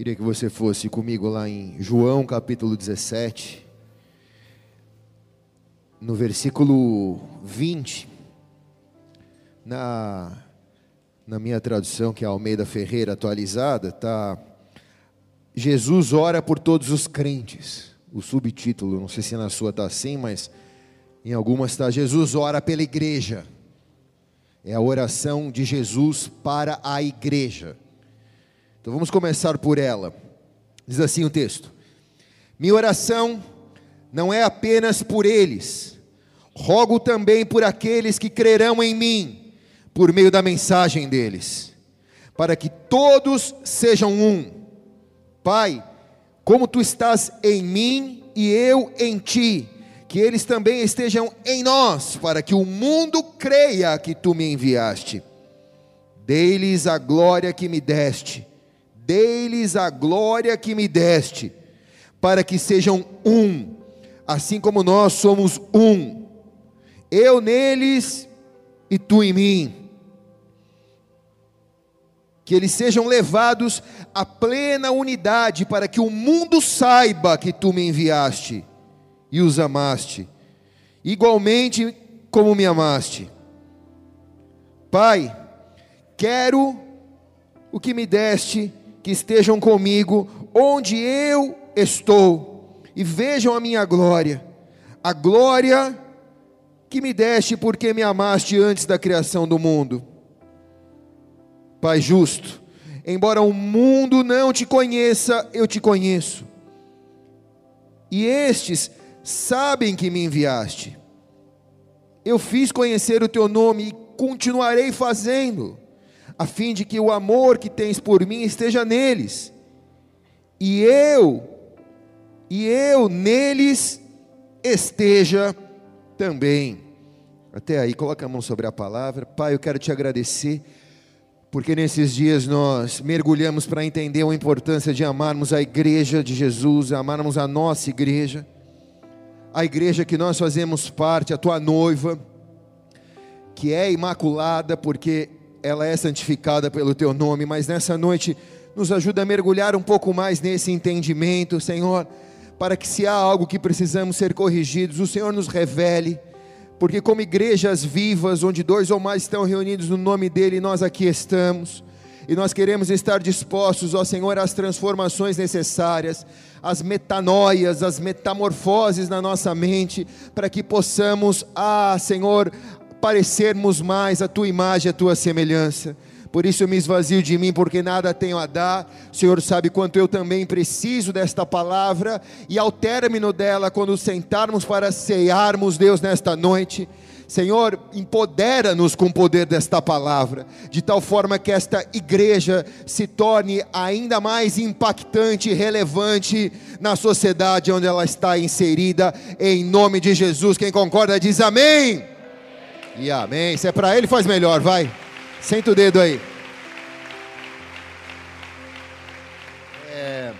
Queria que você fosse comigo lá em João capítulo 17, no versículo 20, na, na minha tradução, que é a Almeida Ferreira atualizada, está Jesus ora por todos os crentes. O subtítulo, não sei se na sua está assim, mas em algumas está Jesus ora pela igreja. É a oração de Jesus para a igreja. Então vamos começar por ela. Diz assim o texto: Minha oração não é apenas por eles, rogo também por aqueles que crerão em mim, por meio da mensagem deles, para que todos sejam um. Pai, como tu estás em mim e eu em ti, que eles também estejam em nós, para que o mundo creia que tu me enviaste. Dei-lhes a glória que me deste dei-lhes a glória que me deste, para que sejam um, assim como nós somos um, eu neles e tu em mim. Que eles sejam levados à plena unidade, para que o mundo saiba que tu me enviaste e os amaste, igualmente como me amaste. Pai, quero o que me deste que estejam comigo onde eu estou e vejam a minha glória, a glória que me deste porque me amaste antes da criação do mundo. Pai justo, embora o mundo não te conheça, eu te conheço. E estes sabem que me enviaste. Eu fiz conhecer o teu nome e continuarei fazendo a fim de que o amor que tens por mim esteja neles, e eu, e eu neles esteja também. Até aí, coloca a mão sobre a palavra. Pai, eu quero te agradecer, porque nesses dias nós mergulhamos para entender a importância de amarmos a igreja de Jesus, amarmos a nossa igreja, a igreja que nós fazemos parte, a tua noiva, que é imaculada, porque ela é santificada pelo teu nome, mas nessa noite nos ajuda a mergulhar um pouco mais nesse entendimento, Senhor, para que se há algo que precisamos ser corrigidos, o Senhor nos revele, porque como igrejas vivas, onde dois ou mais estão reunidos no nome dEle, nós aqui estamos, e nós queremos estar dispostos, ó Senhor, às transformações necessárias, às metanoias, às metamorfoses na nossa mente, para que possamos, ah, Senhor, parecermos mais a tua imagem, a tua semelhança. Por isso eu me esvazio de mim, porque nada tenho a dar. O Senhor sabe quanto eu também preciso desta palavra. E ao término dela, quando sentarmos para cearmos, Deus, nesta noite, Senhor, empodera-nos com o poder desta palavra, de tal forma que esta igreja se torne ainda mais impactante e relevante na sociedade onde ela está inserida, em nome de Jesus. Quem concorda diz amém. E amém. Se é para ele, faz melhor, vai. Senta o dedo aí. É,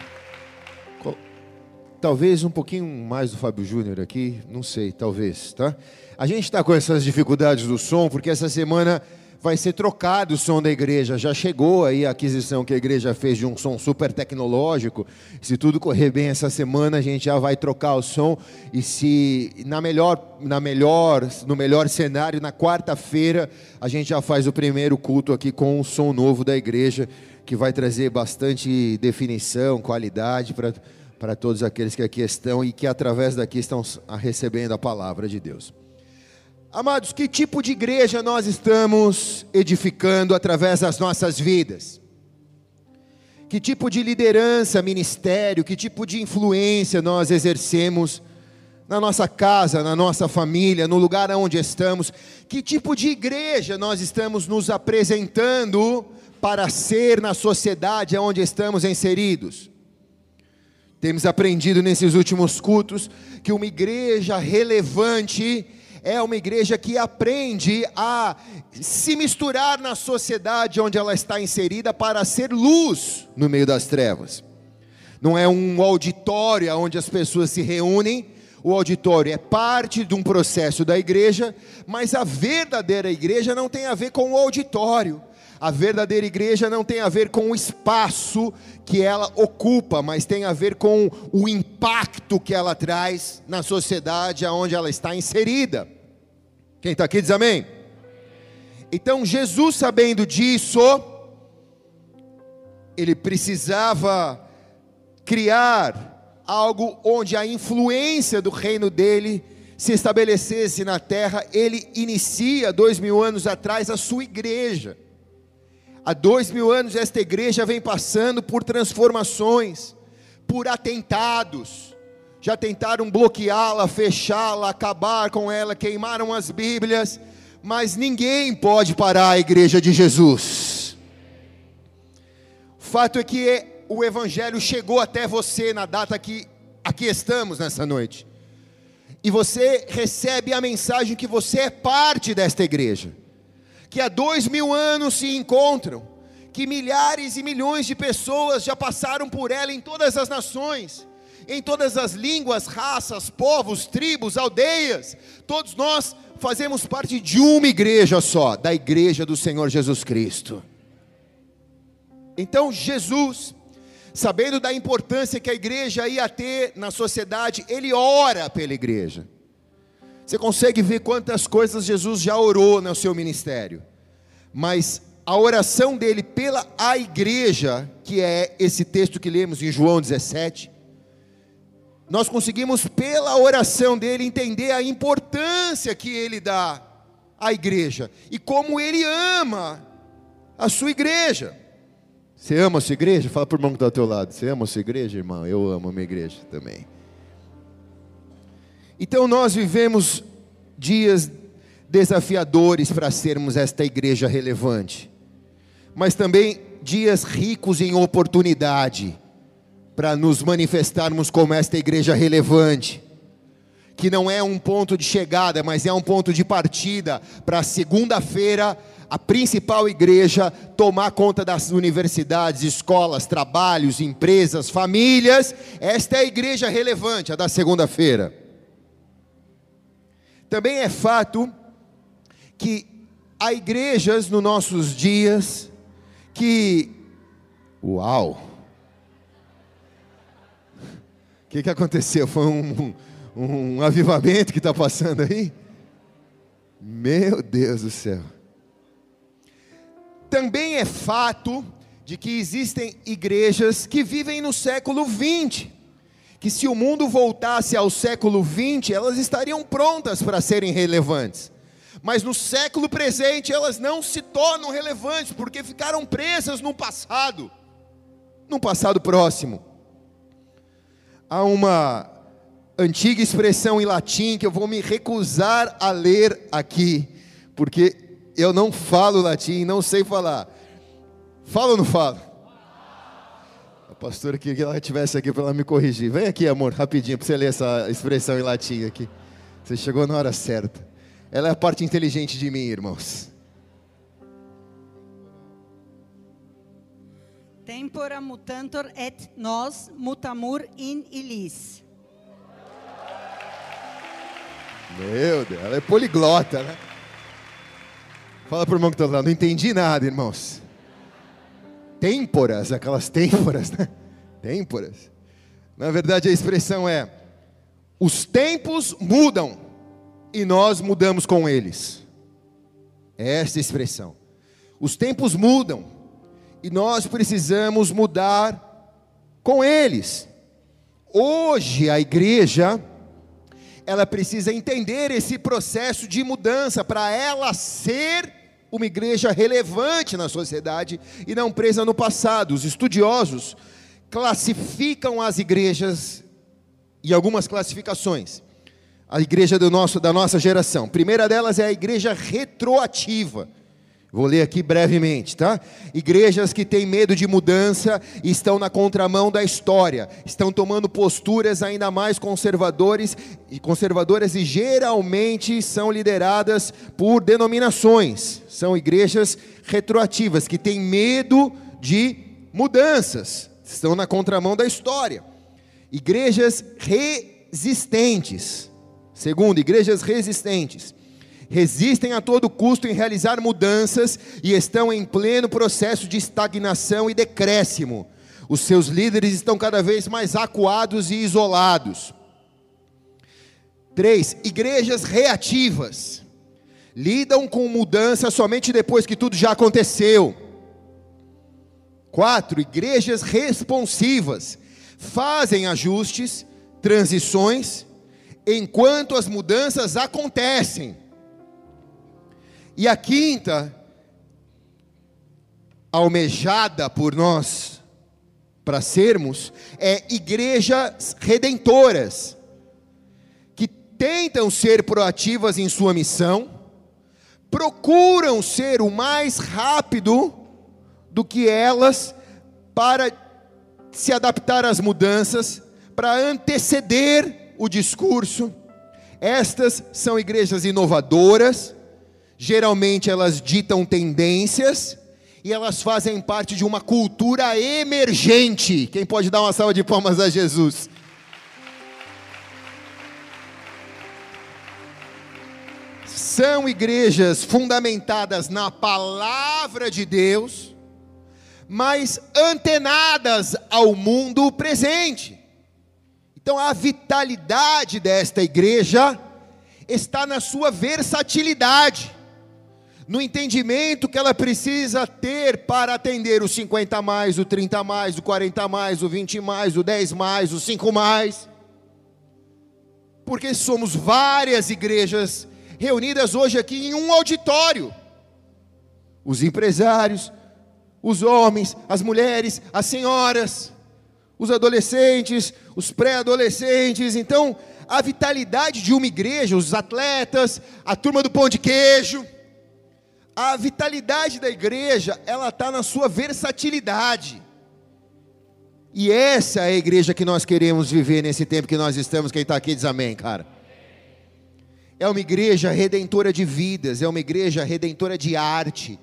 talvez um pouquinho mais do Fábio Júnior aqui, não sei, talvez, tá? A gente está com essas dificuldades do som, porque essa semana vai ser trocado o som da igreja. Já chegou aí a aquisição que a igreja fez de um som super tecnológico. Se tudo correr bem essa semana, a gente já vai trocar o som. E se na melhor, na melhor, no melhor cenário, na quarta-feira, a gente já faz o primeiro culto aqui com o som novo da igreja, que vai trazer bastante definição, qualidade para para todos aqueles que aqui estão e que através daqui estão recebendo a palavra de Deus. Amados, que tipo de igreja nós estamos edificando através das nossas vidas? Que tipo de liderança, ministério, que tipo de influência nós exercemos na nossa casa, na nossa família, no lugar onde estamos? Que tipo de igreja nós estamos nos apresentando para ser na sociedade onde estamos inseridos? Temos aprendido nesses últimos cultos que uma igreja relevante é uma igreja que aprende a se misturar na sociedade onde ela está inserida para ser luz no meio das trevas. Não é um auditório onde as pessoas se reúnem, o auditório é parte de um processo da igreja, mas a verdadeira igreja não tem a ver com o auditório. A verdadeira igreja não tem a ver com o espaço que ela ocupa, mas tem a ver com o impacto que ela traz na sociedade aonde ela está inserida. Quem está aqui diz amém? Então, Jesus, sabendo disso, ele precisava criar algo onde a influência do reino dele se estabelecesse na terra. Ele inicia, dois mil anos atrás, a sua igreja. Há dois mil anos esta igreja vem passando por transformações, por atentados. Já tentaram bloqueá-la, fechá-la, acabar com ela, queimaram as Bíblias, mas ninguém pode parar a igreja de Jesus. O fato é que o Evangelho chegou até você na data que aqui estamos nessa noite, e você recebe a mensagem que você é parte desta igreja que há dois mil anos se encontram, que milhares e milhões de pessoas já passaram por ela em todas as nações, em todas as línguas, raças, povos, tribos, aldeias, todos nós fazemos parte de uma igreja só, da igreja do Senhor Jesus Cristo. Então, Jesus, sabendo da importância que a igreja ia ter na sociedade, ele ora pela igreja. Você consegue ver quantas coisas Jesus já orou no seu ministério. Mas a oração dele pela a igreja, que é esse texto que lemos em João 17, nós conseguimos pela oração dele entender a importância que ele dá à igreja e como ele ama a sua igreja. Você ama a sua igreja? Fala para o irmão que está ao teu lado. Você ama a sua igreja, irmão? Eu amo a minha igreja também. Então nós vivemos dias desafiadores para sermos esta igreja relevante, mas também dias ricos em oportunidade para nos manifestarmos como esta igreja relevante, que não é um ponto de chegada, mas é um ponto de partida para segunda-feira a principal igreja tomar conta das universidades, escolas, trabalhos, empresas, famílias. Esta é a igreja relevante, a da segunda-feira. Também é fato que há igrejas nos nossos dias que. Uau! O que, que aconteceu? Foi um, um, um avivamento que está passando aí? Meu Deus do céu. Também é fato de que existem igrejas que vivem no século 20 que se o mundo voltasse ao século 20, elas estariam prontas para serem relevantes. Mas no século presente elas não se tornam relevantes porque ficaram presas no passado, no passado próximo. Há uma antiga expressão em latim que eu vou me recusar a ler aqui, porque eu não falo latim, não sei falar. Fala ou não fala? Pastora queria que ela estivesse aqui para ela me corrigir. Vem aqui, amor, rapidinho, para você ler essa expressão em latim aqui. Você chegou na hora certa. Ela é a parte inteligente de mim, irmãos. Tempora mutantor et nos mutamur in illis. Meu Deus, ela é poliglota, né? Fala para o irmão que está lá, não entendi nada, irmãos têmporas, aquelas têmporas, né? Têmporas. Na verdade, a expressão é: os tempos mudam e nós mudamos com eles. É essa expressão. Os tempos mudam e nós precisamos mudar com eles. Hoje a igreja ela precisa entender esse processo de mudança para ela ser uma igreja relevante na sociedade e não presa no passado. Os estudiosos classificam as igrejas em algumas classificações. A igreja do nosso, da nossa geração. A primeira delas é a igreja retroativa Vou ler aqui brevemente, tá? Igrejas que têm medo de mudança estão na contramão da história, estão tomando posturas ainda mais conservadores e conservadoras e geralmente são lideradas por denominações. São igrejas retroativas que têm medo de mudanças, estão na contramão da história. Igrejas resistentes. Segundo, igrejas resistentes resistem a todo custo em realizar mudanças e estão em pleno processo de estagnação e decréscimo. Os seus líderes estão cada vez mais acuados e isolados. Três, igrejas reativas. Lidam com mudança somente depois que tudo já aconteceu. Quatro, igrejas responsivas. Fazem ajustes, transições, enquanto as mudanças acontecem. E a quinta, almejada por nós para sermos, é igrejas redentoras, que tentam ser proativas em sua missão, procuram ser o mais rápido do que elas para se adaptar às mudanças, para anteceder o discurso. Estas são igrejas inovadoras, geralmente elas ditam tendências e elas fazem parte de uma cultura emergente. Quem pode dar uma salva de palmas a Jesus? São igrejas fundamentadas na palavra de Deus, mas antenadas ao mundo presente. Então a vitalidade desta igreja está na sua versatilidade no entendimento que ela precisa ter para atender os 50 mais, o 30 mais, o 40 mais, o 20 mais, o 10 mais, o 5 mais. Porque somos várias igrejas reunidas hoje aqui em um auditório. Os empresários, os homens, as mulheres, as senhoras, os adolescentes, os pré-adolescentes. Então, a vitalidade de uma igreja, os atletas, a turma do pão de queijo, a vitalidade da igreja, ela está na sua versatilidade. E essa é a igreja que nós queremos viver nesse tempo que nós estamos. Quem está aqui diz amém, cara. É uma igreja redentora de vidas, é uma igreja redentora de arte,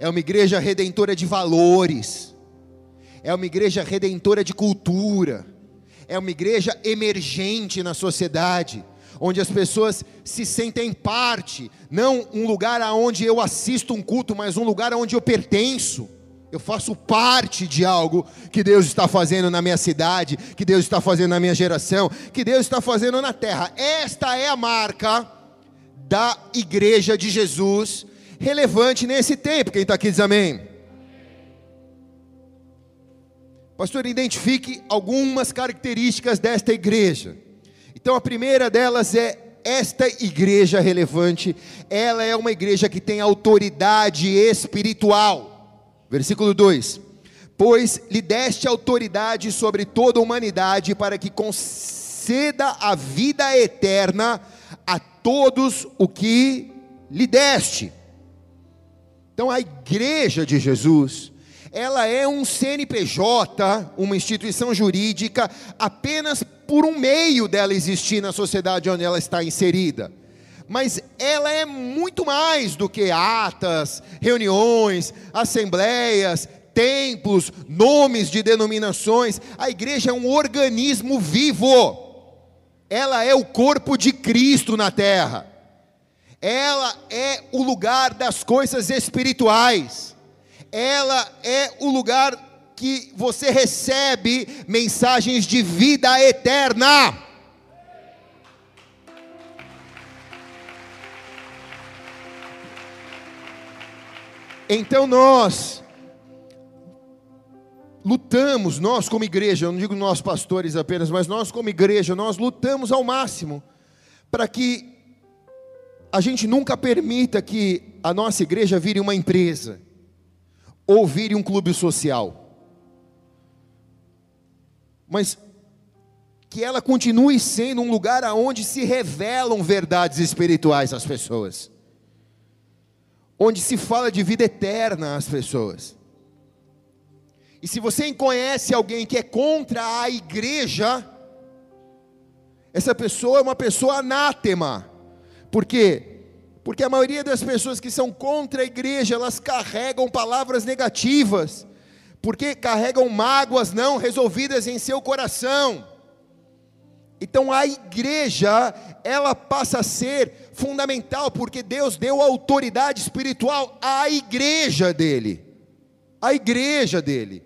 é uma igreja redentora de valores, é uma igreja redentora de cultura, é uma igreja emergente na sociedade onde as pessoas se sentem parte, não um lugar aonde eu assisto um culto, mas um lugar aonde eu pertenço. Eu faço parte de algo que Deus está fazendo na minha cidade, que Deus está fazendo na minha geração, que Deus está fazendo na terra. Esta é a marca da igreja de Jesus, relevante nesse tempo. Quem está aqui diz amém. Pastor, identifique algumas características desta igreja. Então a primeira delas é esta igreja relevante, ela é uma igreja que tem autoridade espiritual. Versículo 2: Pois lhe deste autoridade sobre toda a humanidade para que conceda a vida eterna a todos o que lhe deste. Então a igreja de Jesus, ela é um CNPJ, uma instituição jurídica apenas por um meio dela existir na sociedade onde ela está inserida. Mas ela é muito mais do que atas, reuniões, assembleias, templos, nomes de denominações. A igreja é um organismo vivo. Ela é o corpo de Cristo na terra. Ela é o lugar das coisas espirituais. Ela é o lugar que você recebe mensagens de vida eterna. Então nós lutamos, nós como igreja, eu não digo nós pastores apenas, mas nós como igreja, nós lutamos ao máximo para que a gente nunca permita que a nossa igreja vire uma empresa ou vire um clube social mas que ela continue sendo um lugar aonde se revelam verdades espirituais às pessoas, onde se fala de vida eterna às pessoas. E se você conhece alguém que é contra a igreja, essa pessoa é uma pessoa anátema. Por quê? Porque a maioria das pessoas que são contra a igreja, elas carregam palavras negativas porque carregam mágoas não resolvidas em seu coração. Então a igreja, ela passa a ser fundamental, porque Deus deu autoridade espiritual à igreja dele. A igreja dele.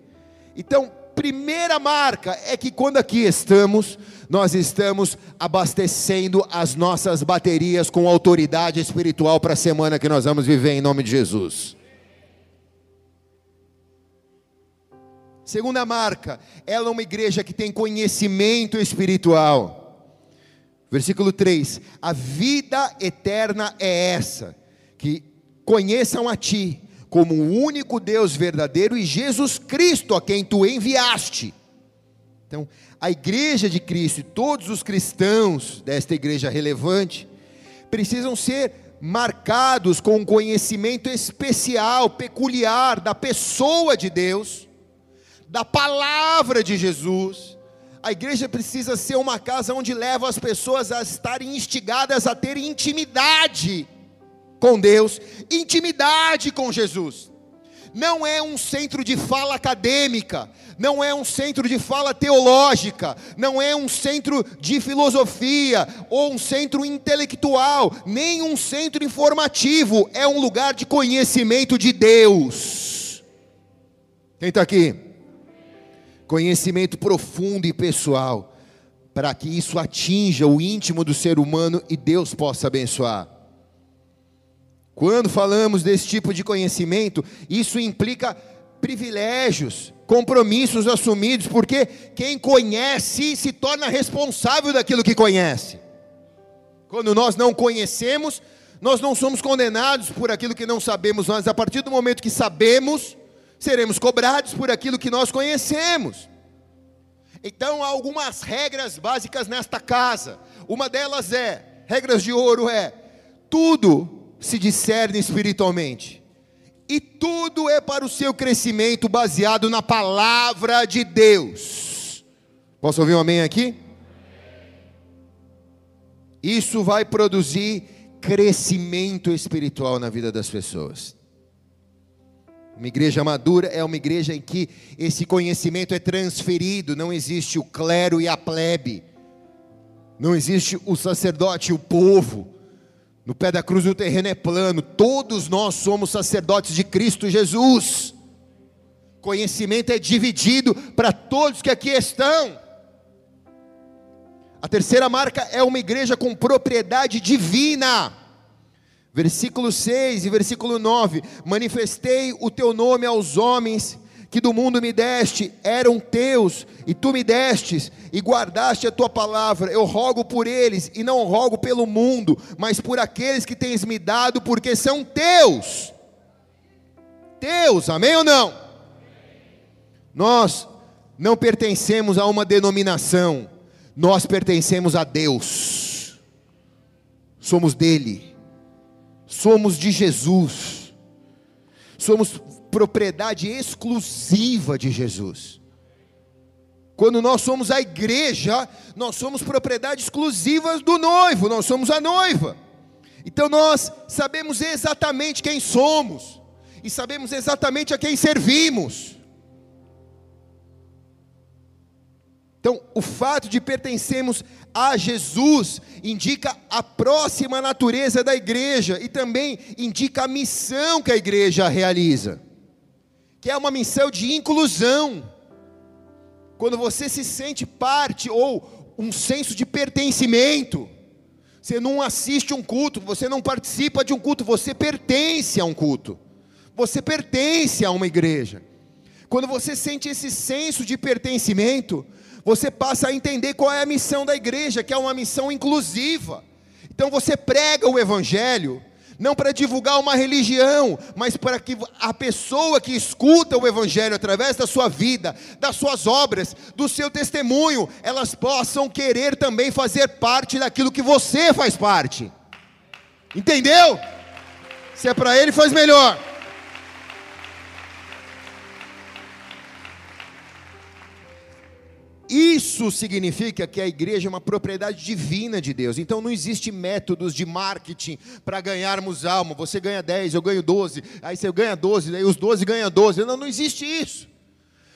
Então, primeira marca é que quando aqui estamos, nós estamos abastecendo as nossas baterias com autoridade espiritual para a semana que nós vamos viver em nome de Jesus. Segunda marca, ela é uma igreja que tem conhecimento espiritual. Versículo 3: A vida eterna é essa, que conheçam a Ti como o único Deus verdadeiro e Jesus Cristo a quem Tu enviaste. Então, a igreja de Cristo e todos os cristãos desta igreja relevante precisam ser marcados com um conhecimento especial, peculiar da pessoa de Deus da palavra de Jesus. A igreja precisa ser uma casa onde leva as pessoas a estarem instigadas a ter intimidade com Deus, intimidade com Jesus. Não é um centro de fala acadêmica, não é um centro de fala teológica, não é um centro de filosofia ou um centro intelectual, nem um centro informativo, é um lugar de conhecimento de Deus. Quem está aqui? Conhecimento profundo e pessoal, para que isso atinja o íntimo do ser humano e Deus possa abençoar. Quando falamos desse tipo de conhecimento, isso implica privilégios, compromissos assumidos, porque quem conhece se torna responsável daquilo que conhece. Quando nós não conhecemos, nós não somos condenados por aquilo que não sabemos, mas a partir do momento que sabemos, seremos cobrados por aquilo que nós conhecemos. Então há algumas regras básicas nesta casa. Uma delas é, regras de ouro é, tudo se discerne espiritualmente. E tudo é para o seu crescimento baseado na palavra de Deus. Posso ouvir um amém aqui? Isso vai produzir crescimento espiritual na vida das pessoas. Uma igreja madura é uma igreja em que esse conhecimento é transferido, não existe o clero e a plebe, não existe o sacerdote e o povo. No pé da cruz o terreno é plano, todos nós somos sacerdotes de Cristo Jesus. Conhecimento é dividido para todos que aqui estão. A terceira marca é uma igreja com propriedade divina. Versículo 6 e versículo 9: Manifestei o teu nome aos homens que do mundo me deste, eram teus, e tu me destes, e guardaste a tua palavra. Eu rogo por eles, e não rogo pelo mundo, mas por aqueles que tens me dado, porque são teus. Teus, amém ou não? Nós não pertencemos a uma denominação, nós pertencemos a Deus, somos dele somos de Jesus, somos propriedade exclusiva de Jesus. Quando nós somos a igreja, nós somos propriedade exclusiva do noivo, nós somos a noiva. Então nós sabemos exatamente quem somos e sabemos exatamente a quem servimos. Então, o fato de pertencermos a Jesus indica a próxima natureza da igreja e também indica a missão que a igreja realiza, que é uma missão de inclusão. Quando você se sente parte ou um senso de pertencimento, você não assiste um culto, você não participa de um culto, você pertence a um culto, você pertence a uma igreja. Quando você sente esse senso de pertencimento, você passa a entender qual é a missão da igreja, que é uma missão inclusiva. Então você prega o evangelho, não para divulgar uma religião, mas para que a pessoa que escuta o evangelho através da sua vida, das suas obras, do seu testemunho, elas possam querer também fazer parte daquilo que você faz parte. Entendeu? Se é para ele, faz melhor. Isso significa que a igreja é uma propriedade divina de Deus. Então não existe métodos de marketing para ganharmos alma. Você ganha 10, eu ganho 12, aí você ganha 12, aí os 12 ganham 12. Não, não existe isso.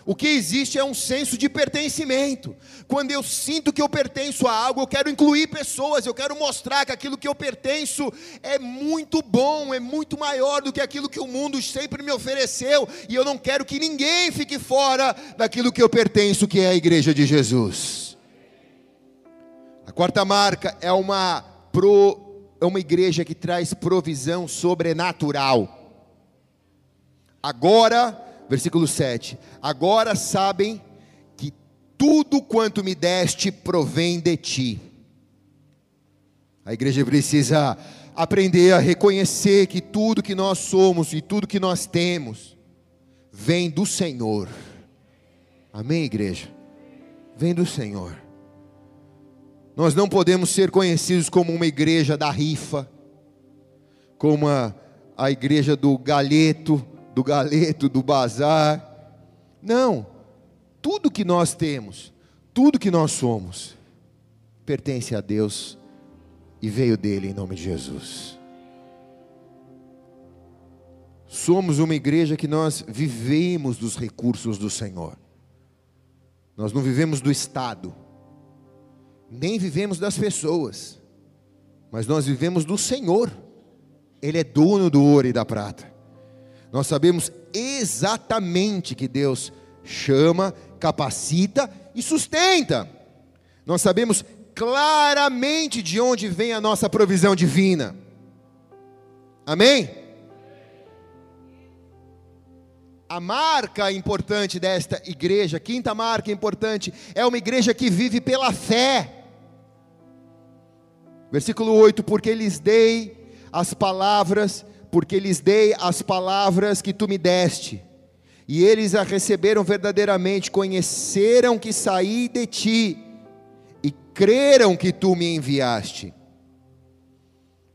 O que existe é um senso de pertencimento. Quando eu sinto que eu pertenço a algo, eu quero incluir pessoas, eu quero mostrar que aquilo que eu pertenço é muito bom, é muito maior do que aquilo que o mundo sempre me ofereceu, e eu não quero que ninguém fique fora daquilo que eu pertenço, que é a igreja de Jesus. A quarta marca é uma pro, é uma igreja que traz provisão sobrenatural. Agora versículo 7: Agora sabem que tudo quanto me deste provém de ti. A igreja precisa aprender a reconhecer que tudo que nós somos e tudo que nós temos vem do Senhor. Amém, igreja? Vem do Senhor. Nós não podemos ser conhecidos como uma igreja da rifa, como a, a igreja do galheto, do galeto, do bazar. Não. Tudo que nós temos, tudo que nós somos, pertence a Deus e veio dele em nome de Jesus. Somos uma igreja que nós vivemos dos recursos do Senhor. Nós não vivemos do Estado, nem vivemos das pessoas, mas nós vivemos do Senhor. Ele é dono do ouro e da prata. Nós sabemos exatamente que Deus chama, capacita e sustenta. Nós sabemos claramente de onde vem a nossa provisão divina. Amém? A marca importante desta igreja, quinta marca importante, é uma igreja que vive pela fé. Versículo 8: Porque lhes dei as palavras porque lhes dei as palavras que tu me deste, e eles a receberam verdadeiramente, conheceram que saí de ti, e creram que tu me enviaste.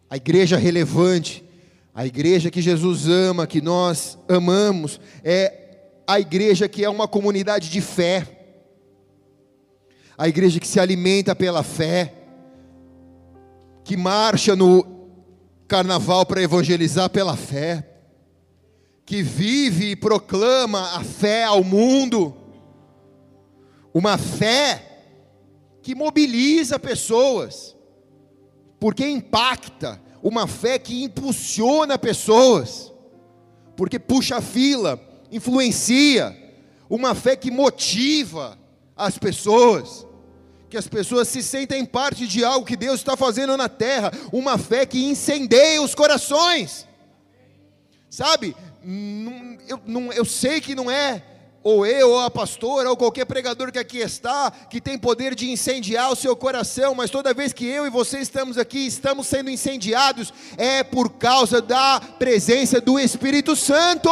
A igreja relevante, a igreja que Jesus ama, que nós amamos, é a igreja que é uma comunidade de fé, a igreja que se alimenta pela fé, que marcha no carnaval para evangelizar pela fé, que vive e proclama a fé ao mundo, uma fé que mobiliza pessoas, porque impacta, uma fé que impulsiona pessoas, porque puxa fila, influencia, uma fé que motiva as pessoas que as pessoas se sentem parte de algo que Deus está fazendo na terra, uma fé que incendeia os corações. Sabe, eu, eu sei que não é ou eu, ou a pastora, ou qualquer pregador que aqui está, que tem poder de incendiar o seu coração, mas toda vez que eu e você estamos aqui, estamos sendo incendiados, é por causa da presença do Espírito Santo.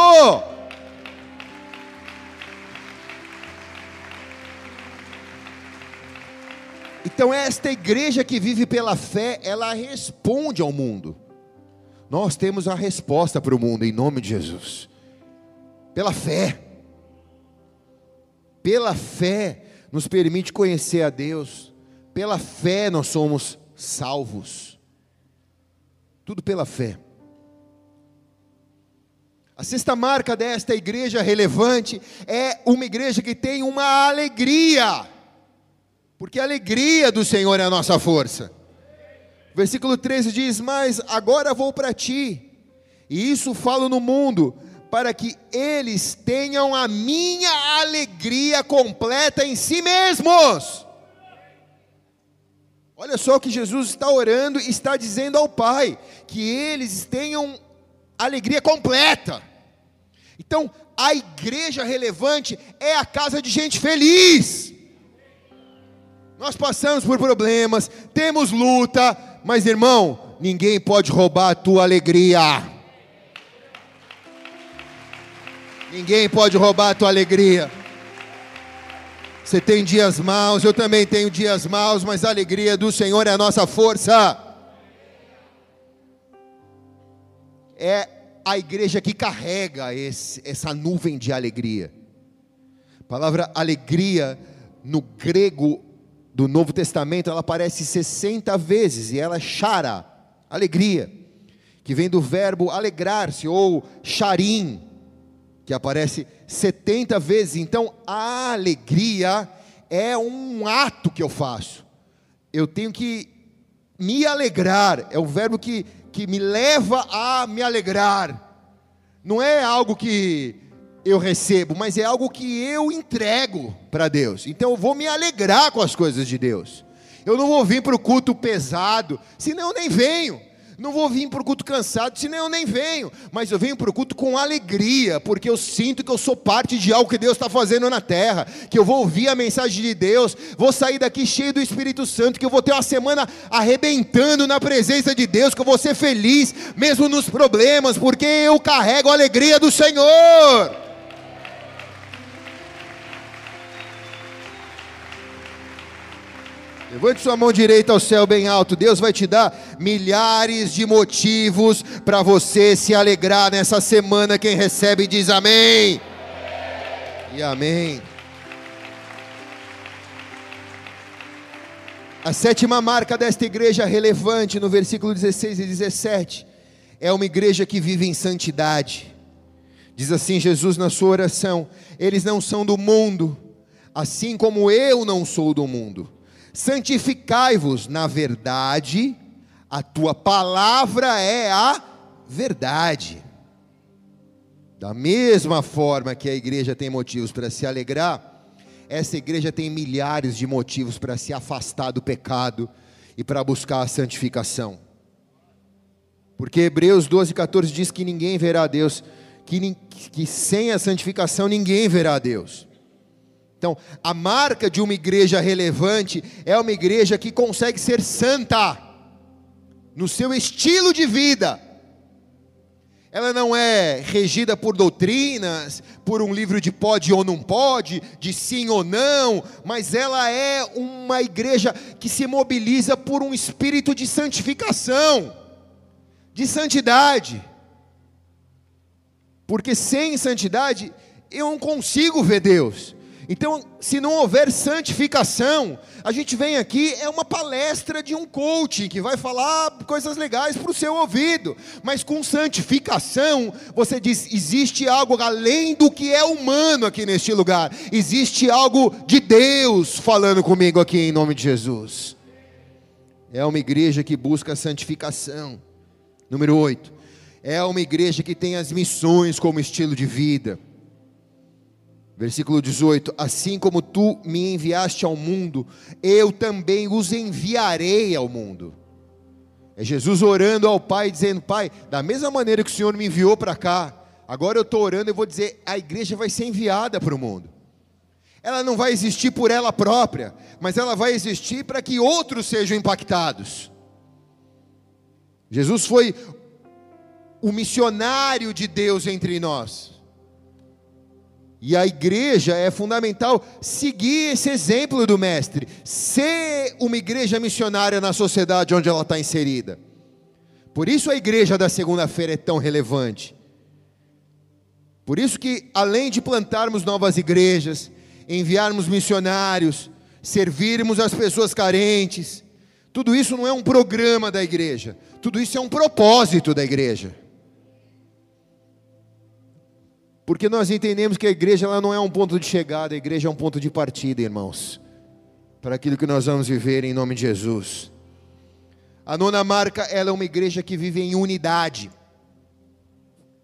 Então, esta igreja que vive pela fé, ela responde ao mundo. Nós temos a resposta para o mundo, em nome de Jesus. Pela fé. Pela fé, nos permite conhecer a Deus. Pela fé, nós somos salvos. Tudo pela fé. A sexta marca desta igreja relevante é uma igreja que tem uma alegria porque a alegria do Senhor é a nossa força. Versículo 13 diz: Mas agora vou para ti, e isso falo no mundo, para que eles tenham a minha alegria completa em si mesmos. Olha só o que Jesus está orando e está dizendo ao Pai: que eles tenham alegria completa. Então, a igreja relevante é a casa de gente feliz. Nós passamos por problemas, temos luta, mas irmão, ninguém pode roubar a tua alegria. Ninguém pode roubar a tua alegria. Você tem dias maus, eu também tenho dias maus, mas a alegria do Senhor é a nossa força. É a igreja que carrega esse, essa nuvem de alegria. A palavra alegria no grego do Novo Testamento, ela aparece 60 vezes e ela é chara, alegria, que vem do verbo alegrar-se ou charim, que aparece 70 vezes. Então, a alegria é um ato que eu faço. Eu tenho que me alegrar, é o verbo que, que me leva a me alegrar. Não é algo que eu recebo, mas é algo que eu entrego para Deus. Então eu vou me alegrar com as coisas de Deus. Eu não vou vir para o culto pesado, senão eu nem venho. Não vou vir para o culto cansado, senão eu nem venho. Mas eu venho para o culto com alegria, porque eu sinto que eu sou parte de algo que Deus está fazendo na terra. Que eu vou ouvir a mensagem de Deus, vou sair daqui cheio do Espírito Santo, que eu vou ter uma semana arrebentando na presença de Deus, que eu vou ser feliz, mesmo nos problemas, porque eu carrego a alegria do Senhor. Levante sua mão direita ao céu bem alto. Deus vai te dar milhares de motivos para você se alegrar nessa semana. Quem recebe diz amém. E amém. A sétima marca desta igreja relevante, no versículo 16 e 17, é uma igreja que vive em santidade. Diz assim Jesus na sua oração: Eles não são do mundo, assim como eu não sou do mundo santificai-vos na verdade, a tua palavra é a verdade. Da mesma forma que a igreja tem motivos para se alegrar, essa igreja tem milhares de motivos para se afastar do pecado e para buscar a santificação. Porque Hebreus 12, 14 diz que ninguém verá a Deus, que, que sem a santificação ninguém verá a Deus. Então, a marca de uma igreja relevante é uma igreja que consegue ser santa no seu estilo de vida. Ela não é regida por doutrinas, por um livro de pode ou não pode, de sim ou não, mas ela é uma igreja que se mobiliza por um espírito de santificação, de santidade. Porque sem santidade eu não consigo ver Deus. Então, se não houver santificação, a gente vem aqui, é uma palestra de um coaching que vai falar coisas legais para o seu ouvido, mas com santificação, você diz: existe algo além do que é humano aqui neste lugar, existe algo de Deus falando comigo aqui em nome de Jesus. É uma igreja que busca santificação. Número 8. É uma igreja que tem as missões como estilo de vida. Versículo 18: Assim como tu me enviaste ao mundo, eu também os enviarei ao mundo. É Jesus orando ao Pai, dizendo: Pai, da mesma maneira que o Senhor me enviou para cá, agora eu estou orando, eu vou dizer: a igreja vai ser enviada para o mundo. Ela não vai existir por ela própria, mas ela vai existir para que outros sejam impactados. Jesus foi o missionário de Deus entre nós. E a igreja é fundamental seguir esse exemplo do Mestre, ser uma igreja missionária na sociedade onde ela está inserida. Por isso a igreja da segunda-feira é tão relevante. Por isso que, além de plantarmos novas igrejas, enviarmos missionários, servirmos as pessoas carentes, tudo isso não é um programa da igreja, tudo isso é um propósito da igreja. Porque nós entendemos que a igreja ela não é um ponto de chegada, a igreja é um ponto de partida, irmãos. Para aquilo que nós vamos viver em nome de Jesus. A nona marca, ela é uma igreja que vive em unidade.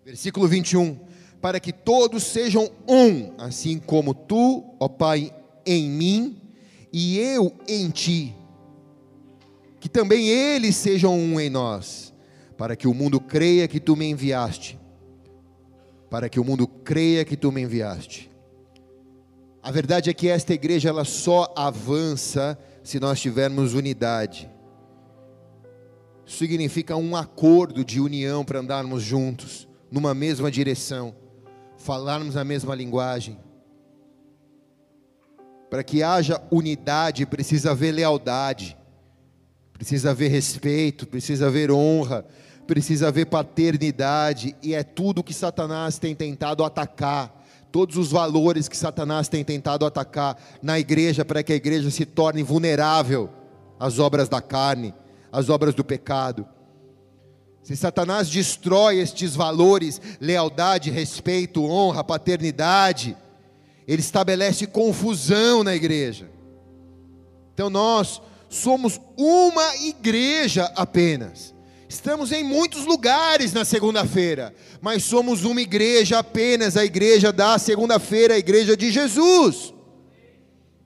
Versículo 21. Para que todos sejam um, assim como tu, ó Pai, em mim e eu em ti. Que também eles sejam um em nós, para que o mundo creia que tu me enviaste para que o mundo creia que tu me enviaste. A verdade é que esta igreja ela só avança se nós tivermos unidade. Significa um acordo de união para andarmos juntos, numa mesma direção, falarmos a mesma linguagem. Para que haja unidade, precisa haver lealdade, precisa haver respeito, precisa haver honra, precisa haver paternidade, e é tudo que Satanás tem tentado atacar. Todos os valores que Satanás tem tentado atacar na igreja, para que a igreja se torne vulnerável às obras da carne, às obras do pecado. Se Satanás destrói estes valores, lealdade, respeito, honra, paternidade, ele estabelece confusão na igreja. Então nós somos uma igreja apenas. Estamos em muitos lugares na segunda-feira, mas somos uma igreja apenas, a igreja da segunda-feira, a igreja de Jesus.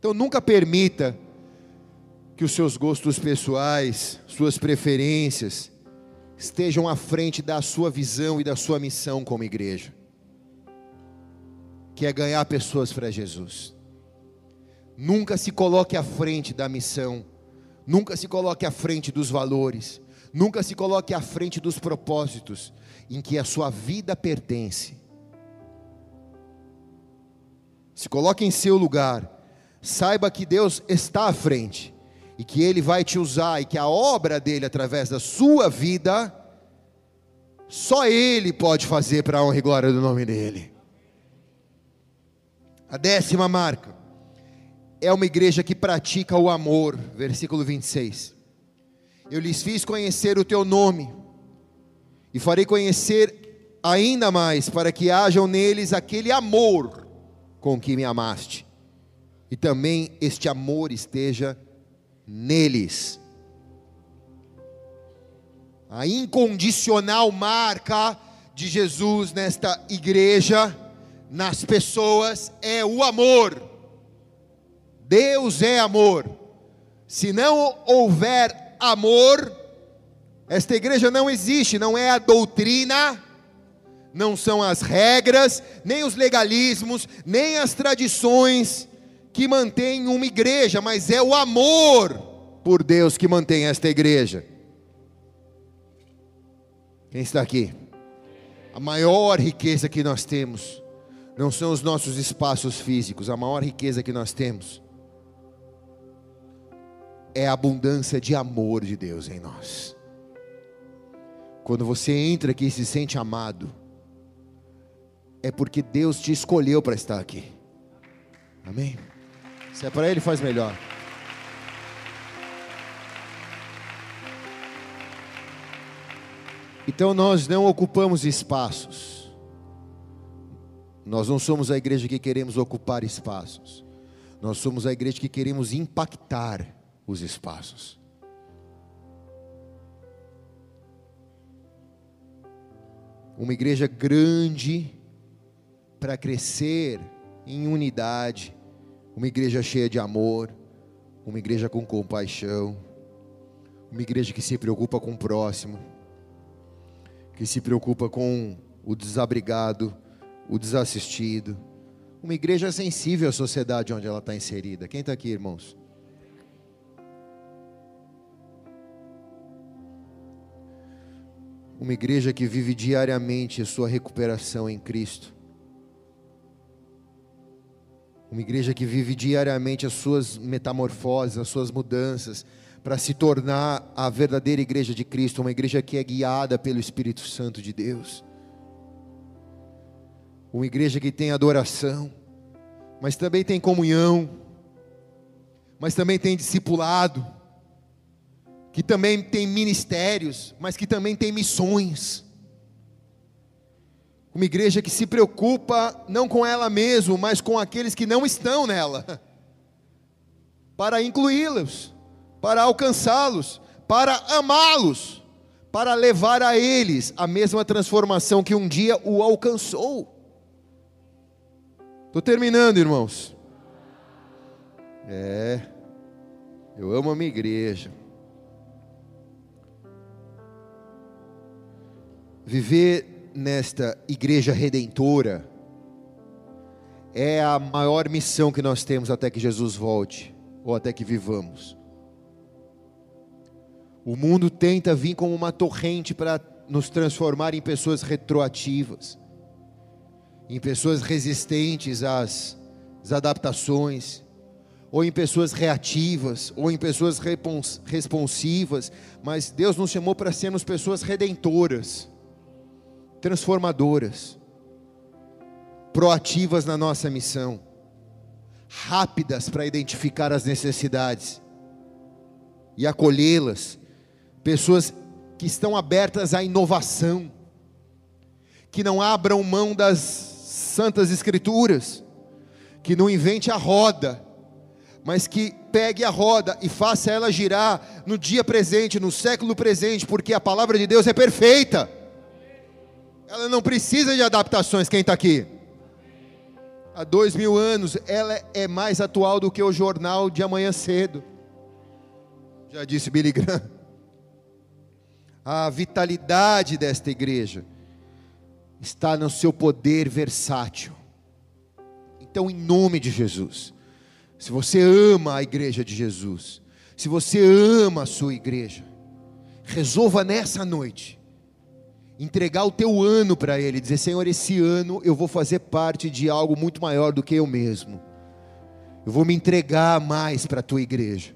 Então nunca permita que os seus gostos pessoais, suas preferências, estejam à frente da sua visão e da sua missão como igreja, que é ganhar pessoas para Jesus. Nunca se coloque à frente da missão, nunca se coloque à frente dos valores, nunca se coloque à frente dos propósitos em que a sua vida pertence. Se coloque em seu lugar, saiba que Deus está à frente e que Ele vai te usar, e que a obra dele através da sua vida, só Ele pode fazer para a honra e glória do nome dEle. A décima marca é uma igreja que pratica o amor, versículo 26. Eu lhes fiz conhecer o teu nome, e farei conhecer ainda mais, para que hajam neles aquele amor com que me amaste, e também este amor esteja neles. A incondicional marca de Jesus nesta igreja, nas pessoas, é o amor. Deus é amor. Se não houver amor, esta igreja não existe, não é a doutrina, não são as regras, nem os legalismos, nem as tradições que mantém uma igreja, mas é o amor por Deus que mantém esta igreja. Quem está aqui? A maior riqueza que nós temos não são os nossos espaços físicos, a maior riqueza que nós temos é a abundância de amor de Deus em nós. Quando você entra aqui e se sente amado, é porque Deus te escolheu para estar aqui. Amém? Se é para ele, faz melhor. Então nós não ocupamos espaços. Nós não somos a igreja que queremos ocupar espaços. Nós somos a igreja que queremos impactar os espaços. Uma igreja grande para crescer em unidade, uma igreja cheia de amor, uma igreja com compaixão, uma igreja que se preocupa com o próximo, que se preocupa com o desabrigado, o desassistido, uma igreja sensível à sociedade onde ela está inserida. Quem está aqui, irmãos? Uma igreja que vive diariamente a sua recuperação em Cristo uma igreja que vive diariamente as suas metamorfoses, as suas mudanças, para se tornar a verdadeira igreja de Cristo, uma igreja que é guiada pelo Espírito Santo de Deus. Uma igreja que tem adoração, mas também tem comunhão, mas também tem discipulado, que também tem ministérios, mas que também tem missões uma igreja que se preocupa não com ela mesma, mas com aqueles que não estão nela, para incluí-los, para alcançá-los, para amá-los, para levar a eles a mesma transformação que um dia o alcançou. Estou terminando, irmãos. É, eu amo a minha igreja. Viver nesta igreja redentora é a maior missão que nós temos até que Jesus volte, ou até que vivamos. O mundo tenta vir como uma torrente para nos transformar em pessoas retroativas, em pessoas resistentes às, às adaptações, ou em pessoas reativas, ou em pessoas responsivas, mas Deus nos chamou para sermos pessoas redentoras transformadoras, proativas na nossa missão, rápidas para identificar as necessidades e acolhê-las, pessoas que estão abertas à inovação, que não abram mão das santas escrituras, que não invente a roda, mas que pegue a roda e faça ela girar no dia presente, no século presente, porque a palavra de Deus é perfeita. Ela não precisa de adaptações. Quem está aqui? Há dois mil anos, ela é mais atual do que o jornal de amanhã cedo. Já disse Billy Graham. A vitalidade desta igreja está no seu poder versátil. Então, em nome de Jesus, se você ama a igreja de Jesus, se você ama a sua igreja, resolva nessa noite entregar o teu ano para Ele, dizer: Senhor, esse ano eu vou fazer parte de algo muito maior do que eu mesmo. Eu vou me entregar mais para a tua igreja.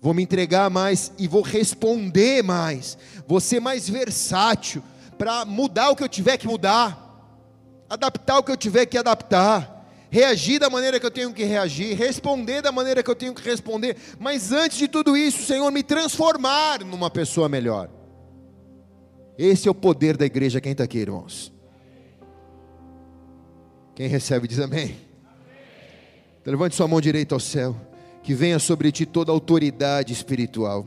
Vou me entregar mais e vou responder mais. Vou ser mais versátil para mudar o que eu tiver que mudar, adaptar o que eu tiver que adaptar reagir da maneira que eu tenho que reagir, responder da maneira que eu tenho que responder, mas antes de tudo isso, Senhor, me transformar numa pessoa melhor. Esse é o poder da igreja. Quem está aqui, irmãos? Quem recebe diz amém. Então, levante sua mão direita ao céu. Que venha sobre ti toda autoridade espiritual.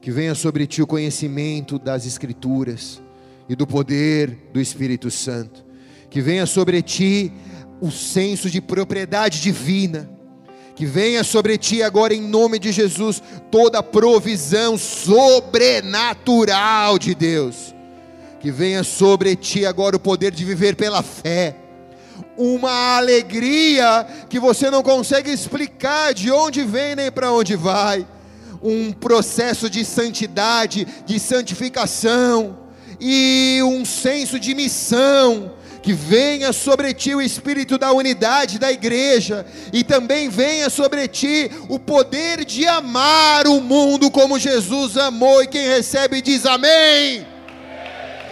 Que venha sobre ti o conhecimento das Escrituras e do poder do Espírito Santo. Que venha sobre ti o senso de propriedade divina. Que venha sobre ti agora, em nome de Jesus, toda provisão sobrenatural de Deus. Que venha sobre ti agora o poder de viver pela fé. Uma alegria que você não consegue explicar de onde vem nem para onde vai. Um processo de santidade, de santificação e um senso de missão que venha sobre ti o espírito da unidade da igreja, e também venha sobre ti o poder de amar o mundo como Jesus amou, e quem recebe diz amém.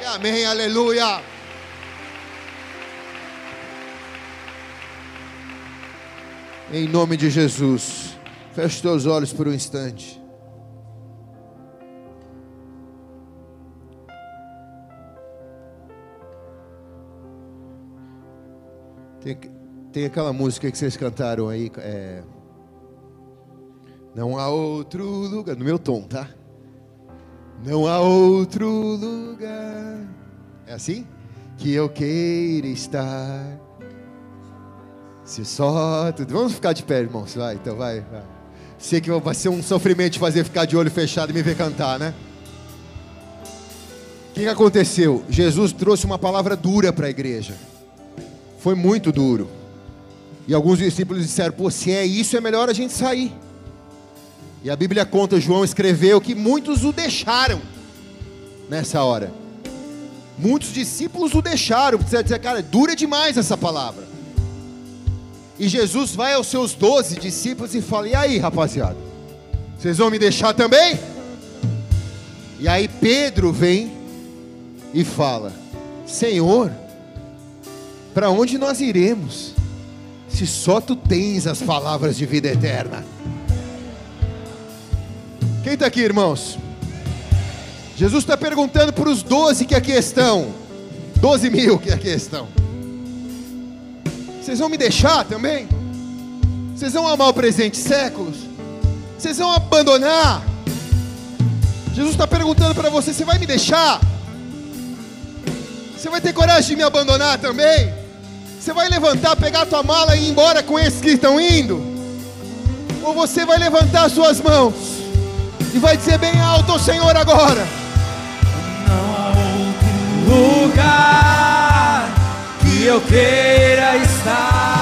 Amém, amém aleluia. Em nome de Jesus, feche teus olhos por um instante. Tem, tem aquela música que vocês cantaram aí. É, não há outro lugar. No meu tom, tá? Não há outro lugar. É assim? Que eu queira estar. Se só. Vamos ficar de pé, irmãos. Vai, então vai, vai. Sei que vai ser um sofrimento de fazer ficar de olho fechado e me ver cantar, né? O que aconteceu? Jesus trouxe uma palavra dura para a igreja foi muito duro. E alguns discípulos disseram: Pô, se é isso, é melhor a gente sair. E a Bíblia conta, João escreveu que muitos o deixaram nessa hora. Muitos discípulos o deixaram, você dizer, cara, dura demais essa palavra. E Jesus vai aos seus doze discípulos e fala: E aí, rapaziada, vocês vão me deixar também? E aí Pedro vem e fala: Senhor, para onde nós iremos, se só tu tens as palavras de vida eterna? Quem está aqui, irmãos? Jesus está perguntando para os doze que aqui estão, doze mil que aqui estão. Vocês vão me deixar também? Vocês vão amar o presente séculos? Vocês vão abandonar? Jesus está perguntando para você: você vai me deixar? Você vai ter coragem de me abandonar também? Você vai levantar, pegar tua mala e ir embora com esses que estão indo? Ou você vai levantar suas mãos e vai dizer bem alto ao Senhor agora? Não há outro lugar que eu queira estar.